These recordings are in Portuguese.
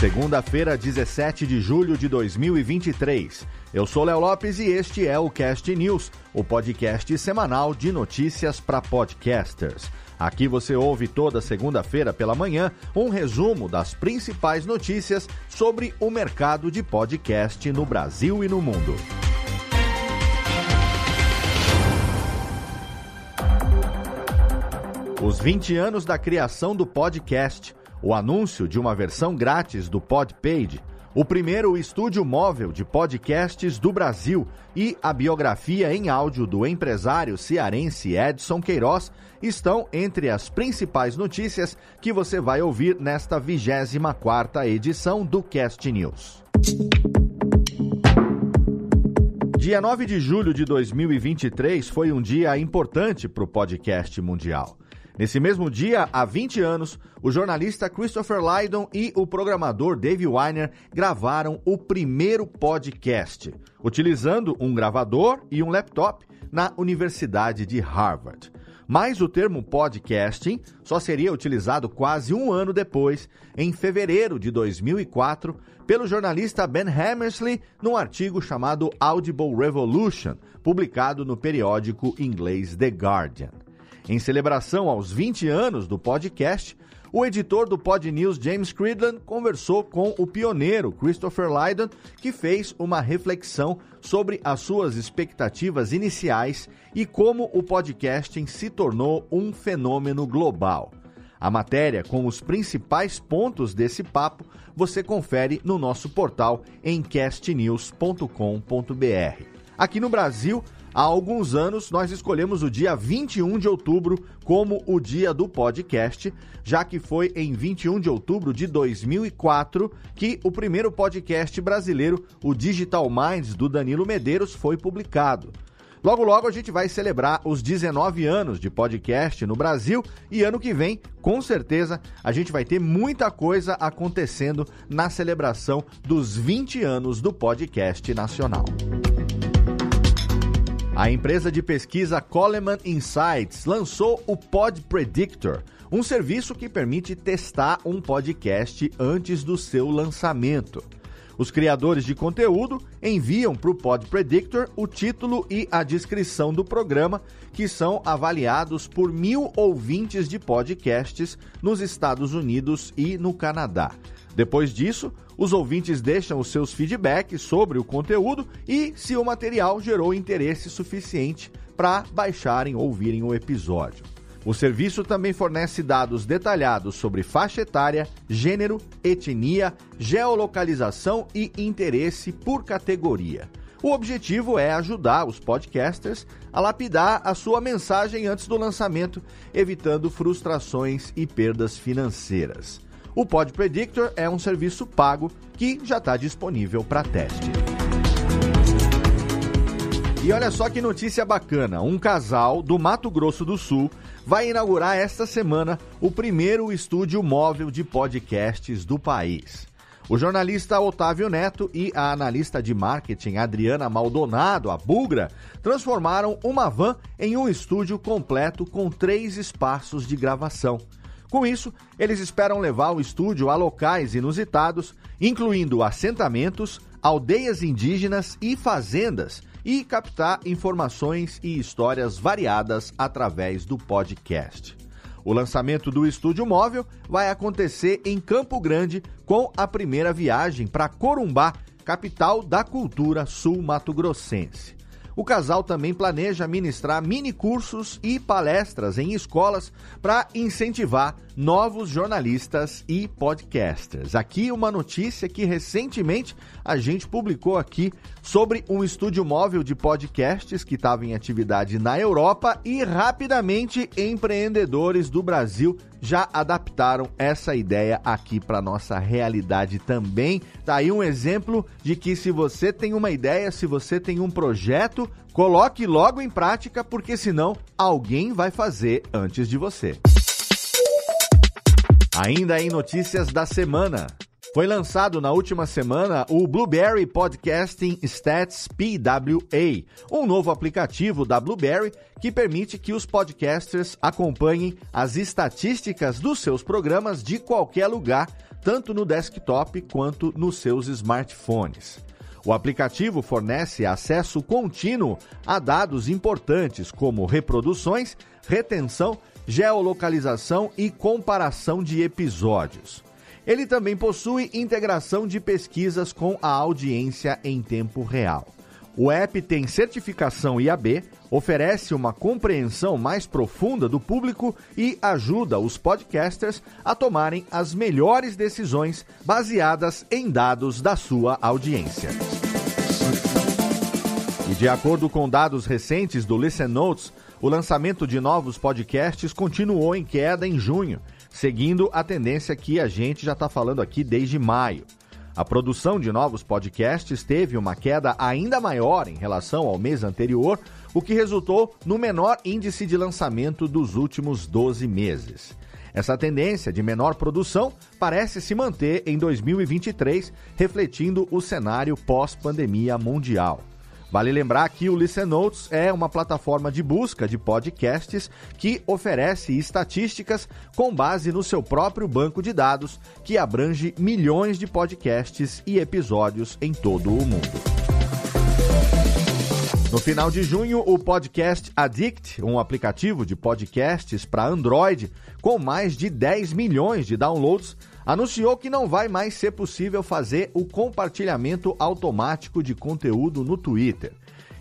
Segunda-feira, 17 de julho de 2023. Eu sou Léo Lopes e este é o Cast News, o podcast semanal de notícias para podcasters. Aqui você ouve toda segunda-feira pela manhã um resumo das principais notícias sobre o mercado de podcast no Brasil e no mundo. Os 20 anos da criação do podcast o anúncio de uma versão grátis do Podpage, o primeiro estúdio móvel de podcasts do Brasil e a biografia em áudio do empresário cearense Edson Queiroz estão entre as principais notícias que você vai ouvir nesta 24ª edição do Cast News. Dia 9 de julho de 2023 foi um dia importante para o podcast mundial. Nesse mesmo dia, há 20 anos, o jornalista Christopher Lydon e o programador Dave Weiner gravaram o primeiro podcast, utilizando um gravador e um laptop na Universidade de Harvard. Mas o termo podcasting só seria utilizado quase um ano depois, em fevereiro de 2004, pelo jornalista Ben Hammersley num artigo chamado Audible Revolution, publicado no periódico inglês The Guardian. Em celebração aos 20 anos do podcast, o editor do Pod News, James Cridland, conversou com o pioneiro Christopher Lydon, que fez uma reflexão sobre as suas expectativas iniciais e como o podcasting se tornou um fenômeno global. A matéria com os principais pontos desse papo você confere no nosso portal em castnews.com.br. Aqui no Brasil, Há alguns anos, nós escolhemos o dia 21 de outubro como o dia do podcast, já que foi em 21 de outubro de 2004 que o primeiro podcast brasileiro, o Digital Minds, do Danilo Medeiros, foi publicado. Logo, logo a gente vai celebrar os 19 anos de podcast no Brasil e ano que vem, com certeza, a gente vai ter muita coisa acontecendo na celebração dos 20 anos do podcast nacional. A empresa de pesquisa Coleman Insights lançou o Pod Predictor, um serviço que permite testar um podcast antes do seu lançamento. Os criadores de conteúdo enviam para o Pod Predictor o título e a descrição do programa, que são avaliados por mil ouvintes de podcasts nos Estados Unidos e no Canadá. Depois disso, os ouvintes deixam os seus feedbacks sobre o conteúdo e se o material gerou interesse suficiente para baixarem ou ouvirem o episódio. O serviço também fornece dados detalhados sobre faixa etária, gênero, etnia, geolocalização e interesse por categoria. O objetivo é ajudar os podcasters a lapidar a sua mensagem antes do lançamento, evitando frustrações e perdas financeiras. O Pod Predictor é um serviço pago que já está disponível para teste. E olha só que notícia bacana: um casal do Mato Grosso do Sul vai inaugurar esta semana o primeiro estúdio móvel de podcasts do país. O jornalista Otávio Neto e a analista de marketing Adriana Maldonado, a Bugra, transformaram uma van em um estúdio completo com três espaços de gravação. Com isso, eles esperam levar o estúdio a locais inusitados, incluindo assentamentos, aldeias indígenas e fazendas, e captar informações e histórias variadas através do podcast. O lançamento do estúdio móvel vai acontecer em Campo Grande com a primeira viagem para Corumbá, capital da cultura sul-mato-grossense. O casal também planeja ministrar mini cursos e palestras em escolas para incentivar novos jornalistas e podcasters. Aqui uma notícia que recentemente a gente publicou aqui sobre um estúdio móvel de podcasts que estava em atividade na Europa e rapidamente empreendedores do Brasil já adaptaram essa ideia aqui para nossa realidade também. Tá aí um exemplo de que se você tem uma ideia, se você tem um projeto, coloque logo em prática, porque senão alguém vai fazer antes de você. Ainda em notícias da semana. Foi lançado na última semana o Blueberry Podcasting Stats PWA, um novo aplicativo da Blueberry que permite que os podcasters acompanhem as estatísticas dos seus programas de qualquer lugar, tanto no desktop quanto nos seus smartphones. O aplicativo fornece acesso contínuo a dados importantes como reproduções, retenção, geolocalização e comparação de episódios. Ele também possui integração de pesquisas com a audiência em tempo real. O app tem certificação IAB, oferece uma compreensão mais profunda do público e ajuda os podcasters a tomarem as melhores decisões baseadas em dados da sua audiência. E de acordo com dados recentes do Listen Notes, o lançamento de novos podcasts continuou em queda em junho seguindo a tendência que a gente já está falando aqui desde maio. A produção de novos podcasts teve uma queda ainda maior em relação ao mês anterior, o que resultou no menor índice de lançamento dos últimos 12 meses. Essa tendência de menor produção parece se manter em 2023, refletindo o cenário pós-pandemia mundial. Vale lembrar que o Listen Notes é uma plataforma de busca de podcasts que oferece estatísticas com base no seu próprio banco de dados, que abrange milhões de podcasts e episódios em todo o mundo. No final de junho, o Podcast Addict, um aplicativo de podcasts para Android com mais de 10 milhões de downloads, anunciou que não vai mais ser possível fazer o compartilhamento automático de conteúdo no Twitter.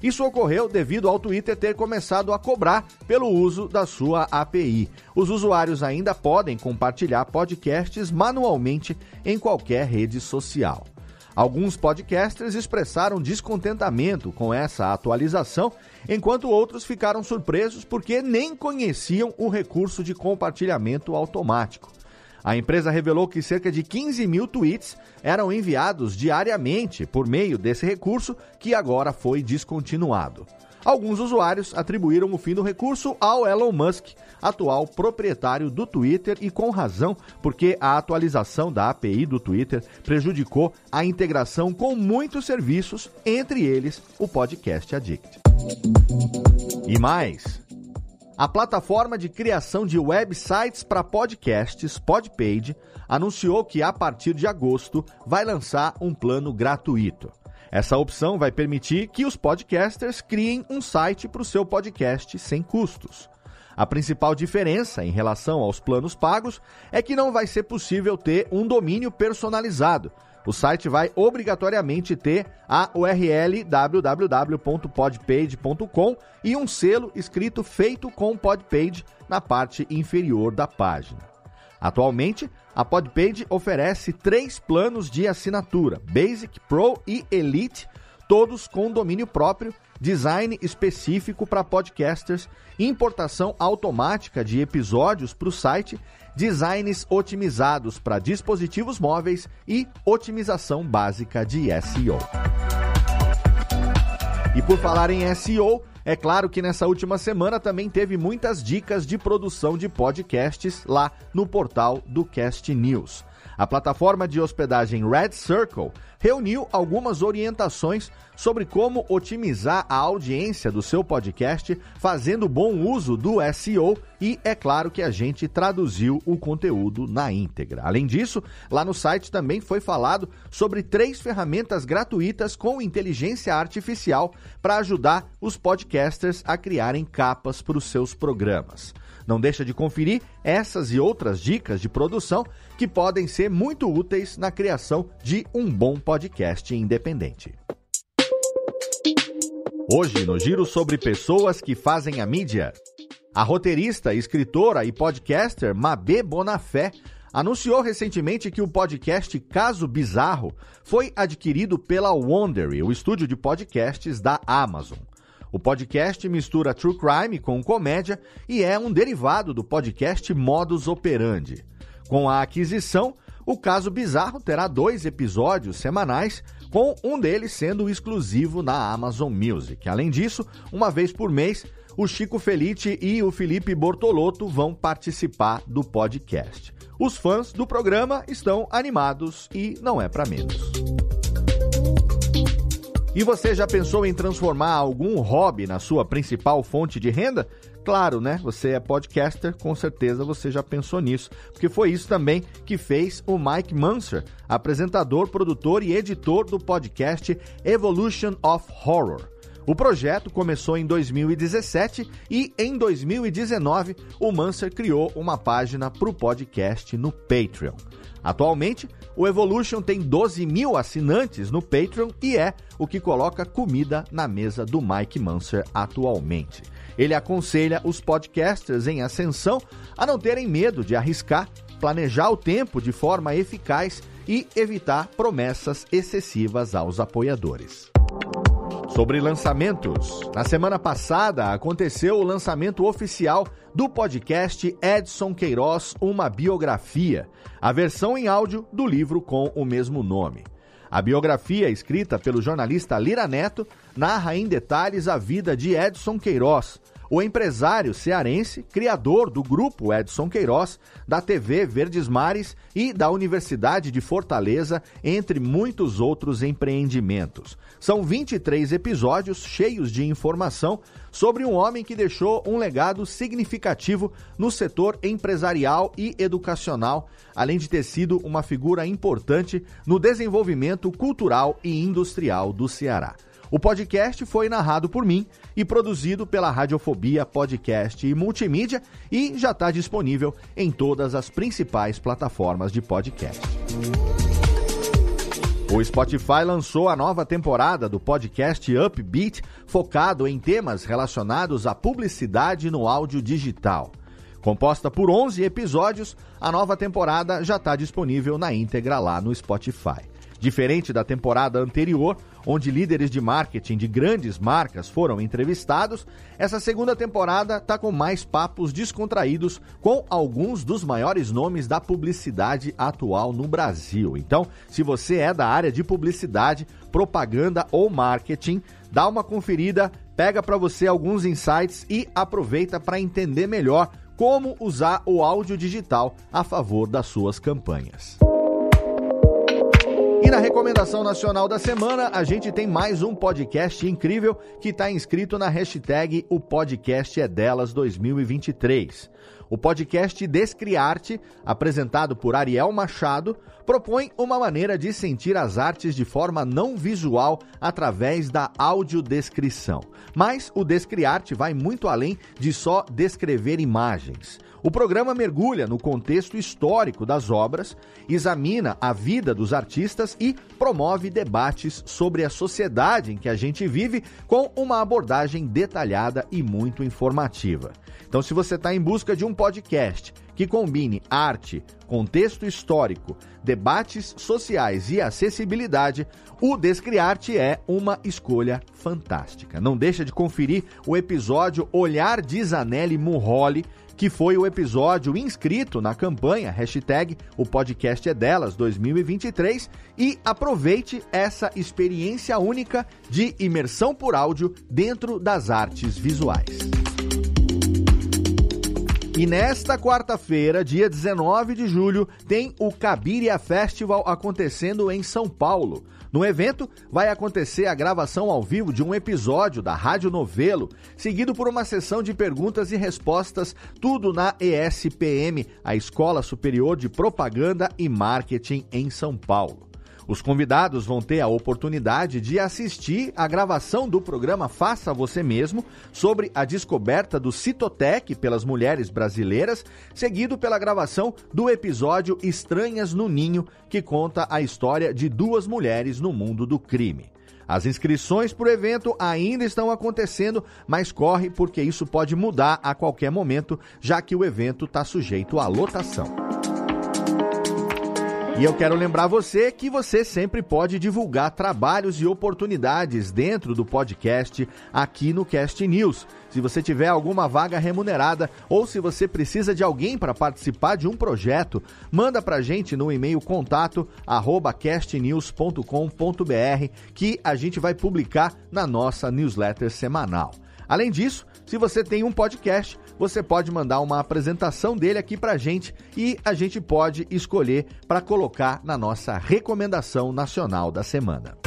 Isso ocorreu devido ao Twitter ter começado a cobrar pelo uso da sua API. Os usuários ainda podem compartilhar podcasts manualmente em qualquer rede social. Alguns podcasters expressaram descontentamento com essa atualização, enquanto outros ficaram surpresos porque nem conheciam o recurso de compartilhamento automático. A empresa revelou que cerca de 15 mil tweets eram enviados diariamente por meio desse recurso, que agora foi descontinuado. Alguns usuários atribuíram o fim do recurso ao Elon Musk, atual proprietário do Twitter, e com razão, porque a atualização da API do Twitter prejudicou a integração com muitos serviços, entre eles o Podcast Addict. E mais, a plataforma de criação de websites para podcasts, Podpage, anunciou que a partir de agosto vai lançar um plano gratuito. Essa opção vai permitir que os podcasters criem um site para o seu podcast sem custos. A principal diferença em relação aos planos pagos é que não vai ser possível ter um domínio personalizado, o site vai obrigatoriamente ter a URL www.podpage.com e um selo escrito feito com Podpage na parte inferior da página. Atualmente, a Podpage oferece três planos de assinatura: Basic, Pro e Elite, todos com domínio próprio, design específico para podcasters, importação automática de episódios para o site designs otimizados para dispositivos móveis e otimização básica de SEO. E por falar em SEO, é claro que nessa última semana também teve muitas dicas de produção de podcasts lá no portal do Cast News. A plataforma de hospedagem Red Circle reuniu algumas orientações sobre como otimizar a audiência do seu podcast fazendo bom uso do SEO e é claro que a gente traduziu o conteúdo na íntegra. Além disso, lá no site também foi falado sobre três ferramentas gratuitas com inteligência artificial para ajudar os podcasters a criarem capas para os seus programas. Não deixa de conferir essas e outras dicas de produção que podem ser muito úteis na criação de um bom podcast independente. Hoje, no giro sobre pessoas que fazem a mídia, a roteirista, escritora e podcaster Mabê Bonafé anunciou recentemente que o podcast Caso Bizarro foi adquirido pela Wondery, o estúdio de podcasts da Amazon. O podcast mistura true crime com comédia e é um derivado do podcast Modus Operandi. Com a aquisição, o caso bizarro terá dois episódios semanais, com um deles sendo exclusivo na Amazon Music. Além disso, uma vez por mês, o Chico Felite e o Felipe Bortolotto vão participar do podcast. Os fãs do programa estão animados e não é para menos. E você já pensou em transformar algum hobby na sua principal fonte de renda? Claro, né? Você é podcaster, com certeza você já pensou nisso, porque foi isso também que fez o Mike Munzer, apresentador, produtor e editor do podcast Evolution of Horror. O projeto começou em 2017 e em 2019 o Manser criou uma página para o podcast no Patreon. Atualmente, o Evolution tem 12 mil assinantes no Patreon e é o que coloca comida na mesa do Mike Manser atualmente. Ele aconselha os podcasters em ascensão a não terem medo de arriscar, planejar o tempo de forma eficaz e evitar promessas excessivas aos apoiadores. Sobre lançamentos. Na semana passada aconteceu o lançamento oficial do podcast Edson Queiroz Uma Biografia, a versão em áudio do livro com o mesmo nome. A biografia, escrita pelo jornalista Lira Neto, narra em detalhes a vida de Edson Queiroz, o empresário cearense, criador do grupo Edson Queiroz, da TV Verdes Mares e da Universidade de Fortaleza, entre muitos outros empreendimentos. São 23 episódios cheios de informação sobre um homem que deixou um legado significativo no setor empresarial e educacional, além de ter sido uma figura importante no desenvolvimento cultural e industrial do Ceará. O podcast foi narrado por mim e produzido pela Radiofobia Podcast e Multimídia e já está disponível em todas as principais plataformas de podcast. O Spotify lançou a nova temporada do podcast Upbeat, focado em temas relacionados à publicidade no áudio digital. Composta por 11 episódios, a nova temporada já está disponível na íntegra lá no Spotify. Diferente da temporada anterior, onde líderes de marketing de grandes marcas foram entrevistados, essa segunda temporada está com mais papos descontraídos com alguns dos maiores nomes da publicidade atual no Brasil. Então, se você é da área de publicidade, propaganda ou marketing, dá uma conferida, pega para você alguns insights e aproveita para entender melhor como usar o áudio digital a favor das suas campanhas. E na recomendação nacional da semana, a gente tem mais um podcast incrível que está inscrito na hashtag O Podcast é Delas 2023. O podcast Descriarte, apresentado por Ariel Machado, propõe uma maneira de sentir as artes de forma não visual através da audiodescrição. Mas o Descriarte vai muito além de só descrever imagens. O programa mergulha no contexto histórico das obras, examina a vida dos artistas e promove debates sobre a sociedade em que a gente vive com uma abordagem detalhada e muito informativa. Então, se você está em busca de um podcast que combine arte, contexto histórico, debates sociais e acessibilidade, o Descriarte é uma escolha fantástica. Não deixa de conferir o episódio Olhar de Zanelli Murroli, que foi o episódio inscrito na campanha hashtag o podcast é delas 2023 e aproveite essa experiência única de imersão por áudio dentro das artes visuais. E nesta quarta-feira, dia 19 de julho, tem o Cabiria Festival acontecendo em São Paulo. No evento, vai acontecer a gravação ao vivo de um episódio da Rádio Novelo, seguido por uma sessão de perguntas e respostas, tudo na ESPM, a Escola Superior de Propaganda e Marketing em São Paulo. Os convidados vão ter a oportunidade de assistir a gravação do programa Faça Você Mesmo sobre a descoberta do Citotec pelas mulheres brasileiras, seguido pela gravação do episódio Estranhas no Ninho, que conta a história de duas mulheres no mundo do crime. As inscrições para o evento ainda estão acontecendo, mas corre porque isso pode mudar a qualquer momento, já que o evento está sujeito à lotação. E eu quero lembrar você que você sempre pode divulgar trabalhos e oportunidades dentro do podcast aqui no Cast News. Se você tiver alguma vaga remunerada ou se você precisa de alguém para participar de um projeto, manda para a gente no e-mail contato arroba castnews.com.br que a gente vai publicar na nossa newsletter semanal. Além disso, se você tem um podcast, você pode mandar uma apresentação dele aqui para a gente e a gente pode escolher para colocar na nossa recomendação nacional da semana.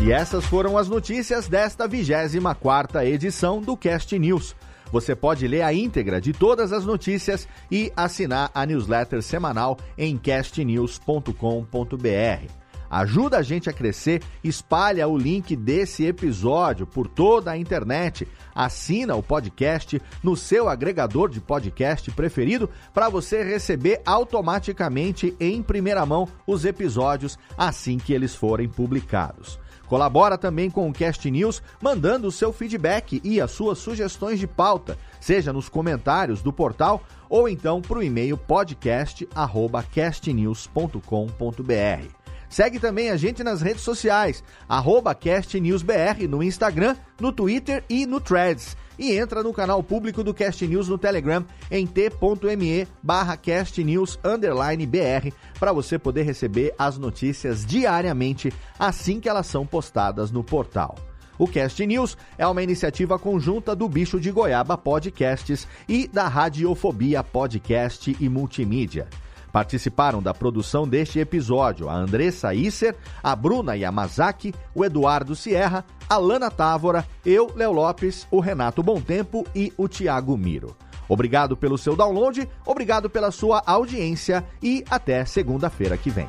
E essas foram as notícias desta 24ª edição do Cast News. Você pode ler a íntegra de todas as notícias e assinar a newsletter semanal em castnews.com.br. Ajuda a gente a crescer, espalha o link desse episódio por toda a internet, assina o podcast no seu agregador de podcast preferido para você receber automaticamente em primeira mão os episódios assim que eles forem publicados. Colabora também com o Cast News, mandando o seu feedback e as suas sugestões de pauta, seja nos comentários do portal ou então para o e-mail podcast@castnews.com.br. Segue também a gente nas redes sociais, CastNewsBR no Instagram, no Twitter e no Threads. E entra no canal público do Cast News no Telegram em t.me barra castnews_br para você poder receber as notícias diariamente assim que elas são postadas no portal. O Cast News é uma iniciativa conjunta do Bicho de Goiaba Podcasts e da Radiofobia Podcast e Multimídia. Participaram da produção deste episódio a Andressa Isser, a Bruna Yamazaki, o Eduardo Sierra, a Lana Távora, eu, Léo Lopes, o Renato Tempo e o Tiago Miro. Obrigado pelo seu download, obrigado pela sua audiência e até segunda-feira que vem.